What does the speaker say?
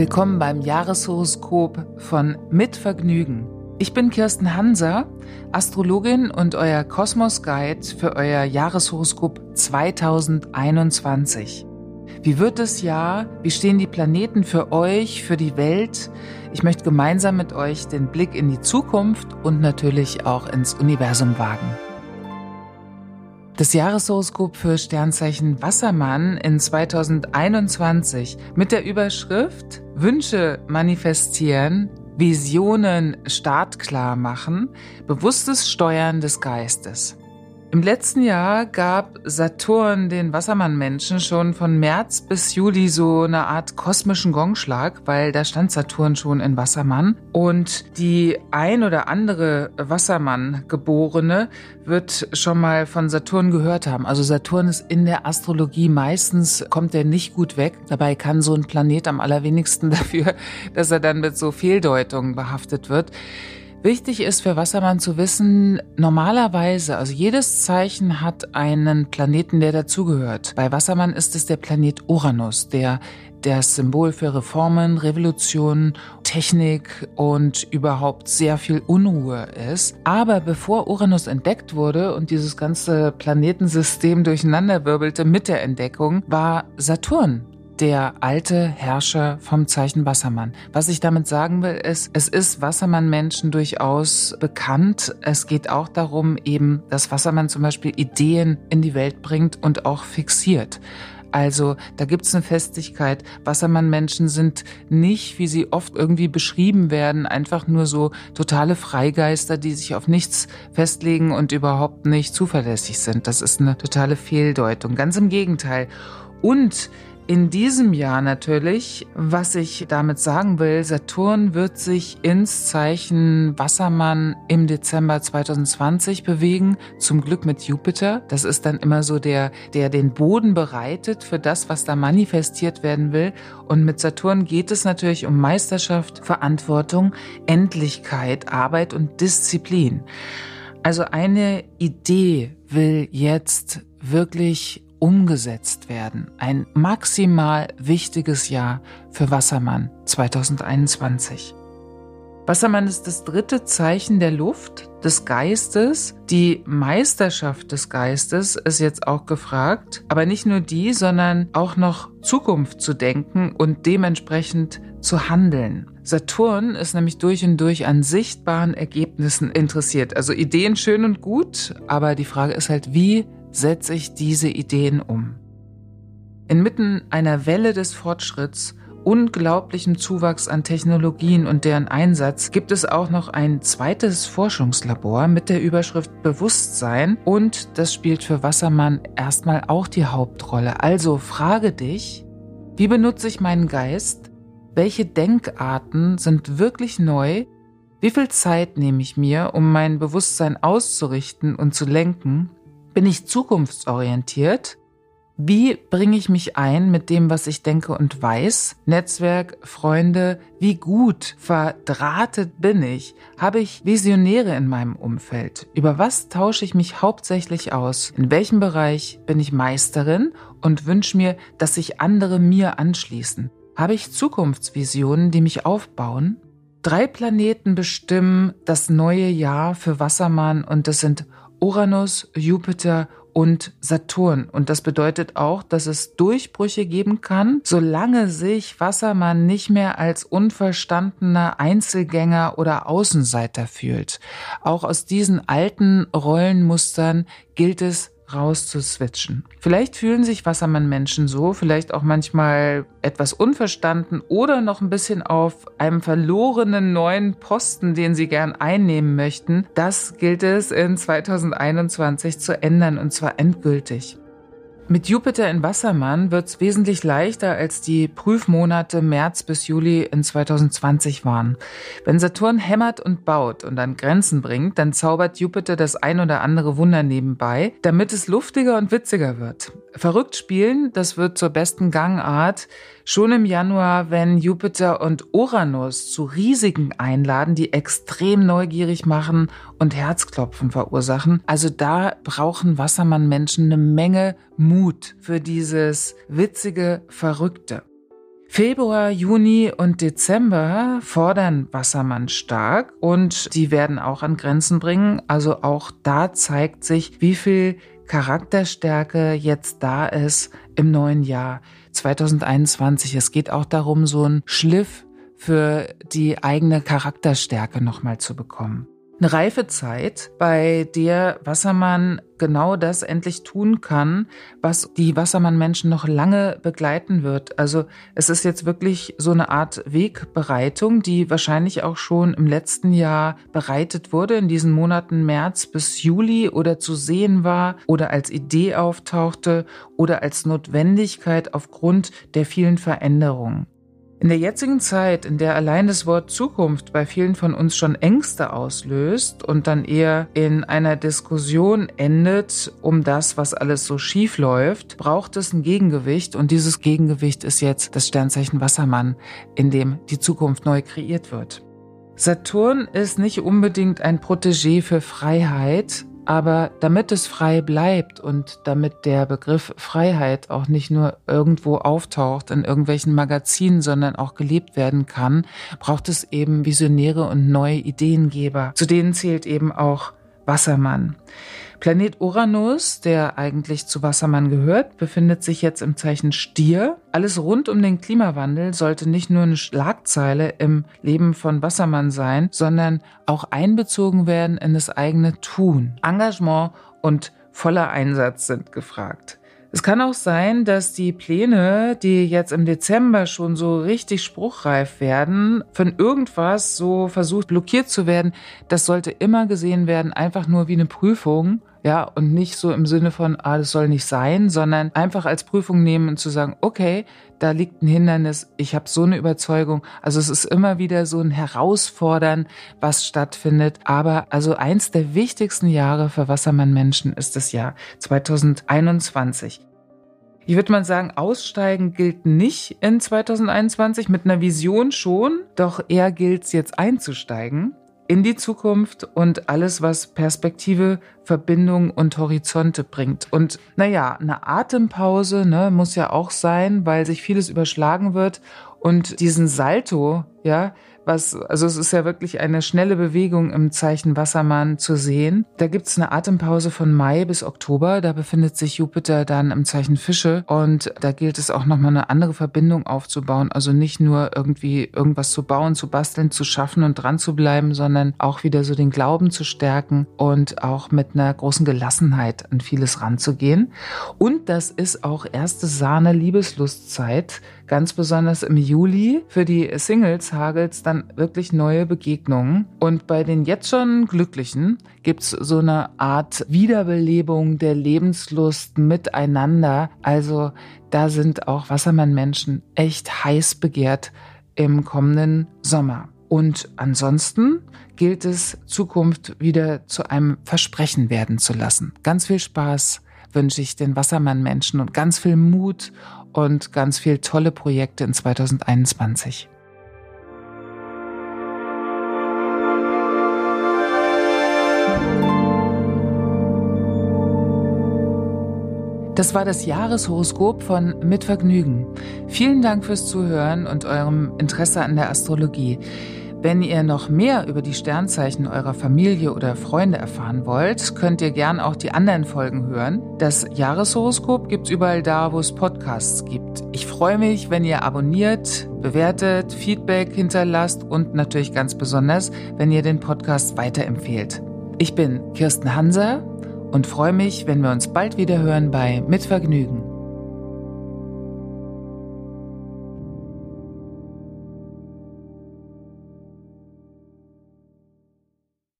Willkommen beim Jahreshoroskop von Mit Vergnügen. Ich bin Kirsten Hanser, Astrologin und euer Kosmos Guide für euer Jahreshoroskop 2021. Wie wird das Jahr? Wie stehen die Planeten für euch, für die Welt? Ich möchte gemeinsam mit euch den Blick in die Zukunft und natürlich auch ins Universum wagen. Das Jahreshoroskop für Sternzeichen Wassermann in 2021 mit der Überschrift Wünsche manifestieren, Visionen startklar machen, bewusstes Steuern des Geistes. Im letzten Jahr gab Saturn den Wassermann-Menschen schon von März bis Juli so eine Art kosmischen Gongschlag, weil da stand Saturn schon in Wassermann. Und die ein oder andere Wassermann-Geborene wird schon mal von Saturn gehört haben. Also Saturn ist in der Astrologie meistens, kommt er nicht gut weg. Dabei kann so ein Planet am allerwenigsten dafür, dass er dann mit so Fehldeutungen behaftet wird. Wichtig ist für Wassermann zu wissen, normalerweise, also jedes Zeichen hat einen Planeten, der dazugehört. Bei Wassermann ist es der Planet Uranus, der das Symbol für Reformen, Revolution, Technik und überhaupt sehr viel Unruhe ist. Aber bevor Uranus entdeckt wurde und dieses ganze Planetensystem durcheinanderwirbelte mit der Entdeckung, war Saturn der alte Herrscher vom Zeichen Wassermann. Was ich damit sagen will, ist, es ist Wassermann-Menschen durchaus bekannt. Es geht auch darum, eben, dass Wassermann zum Beispiel Ideen in die Welt bringt und auch fixiert. Also da gibt's eine Festigkeit. Wassermann-Menschen sind nicht, wie sie oft irgendwie beschrieben werden, einfach nur so totale Freigeister, die sich auf nichts festlegen und überhaupt nicht zuverlässig sind. Das ist eine totale Fehldeutung. Ganz im Gegenteil. Und in diesem Jahr natürlich, was ich damit sagen will, Saturn wird sich ins Zeichen Wassermann im Dezember 2020 bewegen, zum Glück mit Jupiter. Das ist dann immer so der, der den Boden bereitet für das, was da manifestiert werden will. Und mit Saturn geht es natürlich um Meisterschaft, Verantwortung, Endlichkeit, Arbeit und Disziplin. Also eine Idee will jetzt wirklich umgesetzt werden. Ein maximal wichtiges Jahr für Wassermann 2021. Wassermann ist das dritte Zeichen der Luft, des Geistes. Die Meisterschaft des Geistes ist jetzt auch gefragt, aber nicht nur die, sondern auch noch Zukunft zu denken und dementsprechend zu handeln. Saturn ist nämlich durch und durch an sichtbaren Ergebnissen interessiert. Also Ideen schön und gut, aber die Frage ist halt, wie setze ich diese Ideen um. Inmitten einer Welle des Fortschritts, unglaublichem Zuwachs an Technologien und deren Einsatz gibt es auch noch ein zweites Forschungslabor mit der Überschrift Bewusstsein und das spielt für Wassermann erstmal auch die Hauptrolle. Also frage dich, wie benutze ich meinen Geist? Welche Denkarten sind wirklich neu? Wie viel Zeit nehme ich mir, um mein Bewusstsein auszurichten und zu lenken? Bin ich zukunftsorientiert? Wie bringe ich mich ein mit dem, was ich denke und weiß? Netzwerk, Freunde, wie gut verdrahtet bin ich? Habe ich Visionäre in meinem Umfeld? Über was tausche ich mich hauptsächlich aus? In welchem Bereich bin ich Meisterin und wünsche mir, dass sich andere mir anschließen? Habe ich Zukunftsvisionen, die mich aufbauen? Drei Planeten bestimmen das neue Jahr für Wassermann und das sind Uranus, Jupiter und Saturn. Und das bedeutet auch, dass es Durchbrüche geben kann, solange sich Wassermann nicht mehr als unverstandener Einzelgänger oder Außenseiter fühlt. Auch aus diesen alten Rollenmustern gilt es rauszuswitchen. Vielleicht fühlen sich Wassermann-Menschen so, vielleicht auch manchmal etwas unverstanden oder noch ein bisschen auf einem verlorenen neuen Posten, den sie gern einnehmen möchten. Das gilt es in 2021 zu ändern und zwar endgültig. Mit Jupiter in Wassermann wird es wesentlich leichter, als die Prüfmonate März bis Juli in 2020 waren. Wenn Saturn hämmert und baut und an Grenzen bringt, dann zaubert Jupiter das ein oder andere Wunder nebenbei, damit es luftiger und witziger wird. Verrückt spielen, das wird zur besten Gangart. Schon im Januar, wenn Jupiter und Uranus zu Risiken einladen, die extrem neugierig machen und Herzklopfen verursachen. Also da brauchen Wassermann-Menschen eine Menge Mut für dieses witzige, verrückte. Februar, Juni und Dezember fordern Wassermann stark und die werden auch an Grenzen bringen. Also auch da zeigt sich, wie viel Charakterstärke jetzt da ist im neuen Jahr 2021. Es geht auch darum, so einen Schliff für die eigene Charakterstärke nochmal zu bekommen eine reife Zeit, bei der Wassermann genau das endlich tun kann, was die Wassermann-Menschen noch lange begleiten wird. Also es ist jetzt wirklich so eine Art Wegbereitung, die wahrscheinlich auch schon im letzten Jahr bereitet wurde, in diesen Monaten März bis Juli oder zu sehen war oder als Idee auftauchte oder als Notwendigkeit aufgrund der vielen Veränderungen. In der jetzigen Zeit, in der allein das Wort Zukunft bei vielen von uns schon Ängste auslöst und dann eher in einer Diskussion endet um das, was alles so schief läuft, braucht es ein Gegengewicht und dieses Gegengewicht ist jetzt das Sternzeichen Wassermann, in dem die Zukunft neu kreiert wird. Saturn ist nicht unbedingt ein Protégé für Freiheit, aber damit es frei bleibt und damit der Begriff Freiheit auch nicht nur irgendwo auftaucht in irgendwelchen Magazinen, sondern auch gelebt werden kann, braucht es eben Visionäre und neue Ideengeber. Zu denen zählt eben auch Wassermann. Planet Uranus, der eigentlich zu Wassermann gehört, befindet sich jetzt im Zeichen Stier. Alles rund um den Klimawandel sollte nicht nur eine Schlagzeile im Leben von Wassermann sein, sondern auch einbezogen werden in das eigene Tun. Engagement und voller Einsatz sind gefragt. Es kann auch sein, dass die Pläne, die jetzt im Dezember schon so richtig spruchreif werden, von irgendwas so versucht blockiert zu werden. Das sollte immer gesehen werden, einfach nur wie eine Prüfung. Ja, und nicht so im Sinne von, ah, das soll nicht sein, sondern einfach als Prüfung nehmen und zu sagen, okay, da liegt ein Hindernis, ich habe so eine Überzeugung. Also es ist immer wieder so ein Herausfordern, was stattfindet. Aber also eins der wichtigsten Jahre für Wassermann-Menschen ist das Jahr 2021. Ich würde mal sagen, aussteigen gilt nicht in 2021, mit einer Vision schon, doch eher gilt es jetzt einzusteigen in die Zukunft und alles, was Perspektive, Verbindung und Horizonte bringt. Und naja, eine Atempause ne, muss ja auch sein, weil sich vieles überschlagen wird und diesen Salto, ja, was, also es ist ja wirklich eine schnelle Bewegung im Zeichen Wassermann zu sehen. Da gibt's eine Atempause von Mai bis Oktober. Da befindet sich Jupiter dann im Zeichen Fische und da gilt es auch nochmal eine andere Verbindung aufzubauen. Also nicht nur irgendwie irgendwas zu bauen, zu basteln, zu schaffen und dran zu bleiben, sondern auch wieder so den Glauben zu stärken und auch mit einer großen Gelassenheit an vieles ranzugehen. Und das ist auch erste Sahne Liebeslustzeit Ganz besonders im Juli für die Singles hagelt es dann wirklich neue Begegnungen. Und bei den jetzt schon Glücklichen gibt es so eine Art Wiederbelebung der Lebenslust miteinander. Also da sind auch Wassermann-Menschen echt heiß begehrt im kommenden Sommer. Und ansonsten gilt es, Zukunft wieder zu einem Versprechen werden zu lassen. Ganz viel Spaß wünsche ich den Wassermann-Menschen und ganz viel Mut und ganz viel tolle Projekte in 2021. Das war das Jahreshoroskop von Mit Vergnügen. Vielen Dank fürs Zuhören und eurem Interesse an der Astrologie. Wenn ihr noch mehr über die Sternzeichen eurer Familie oder Freunde erfahren wollt, könnt ihr gern auch die anderen Folgen hören. Das Jahreshoroskop gibt's überall da, wo es Podcasts gibt. Ich freue mich, wenn ihr abonniert, bewertet, Feedback hinterlasst und natürlich ganz besonders, wenn ihr den Podcast weiterempfehlt. Ich bin Kirsten Hanser und freue mich, wenn wir uns bald wieder hören bei Mit Vergnügen.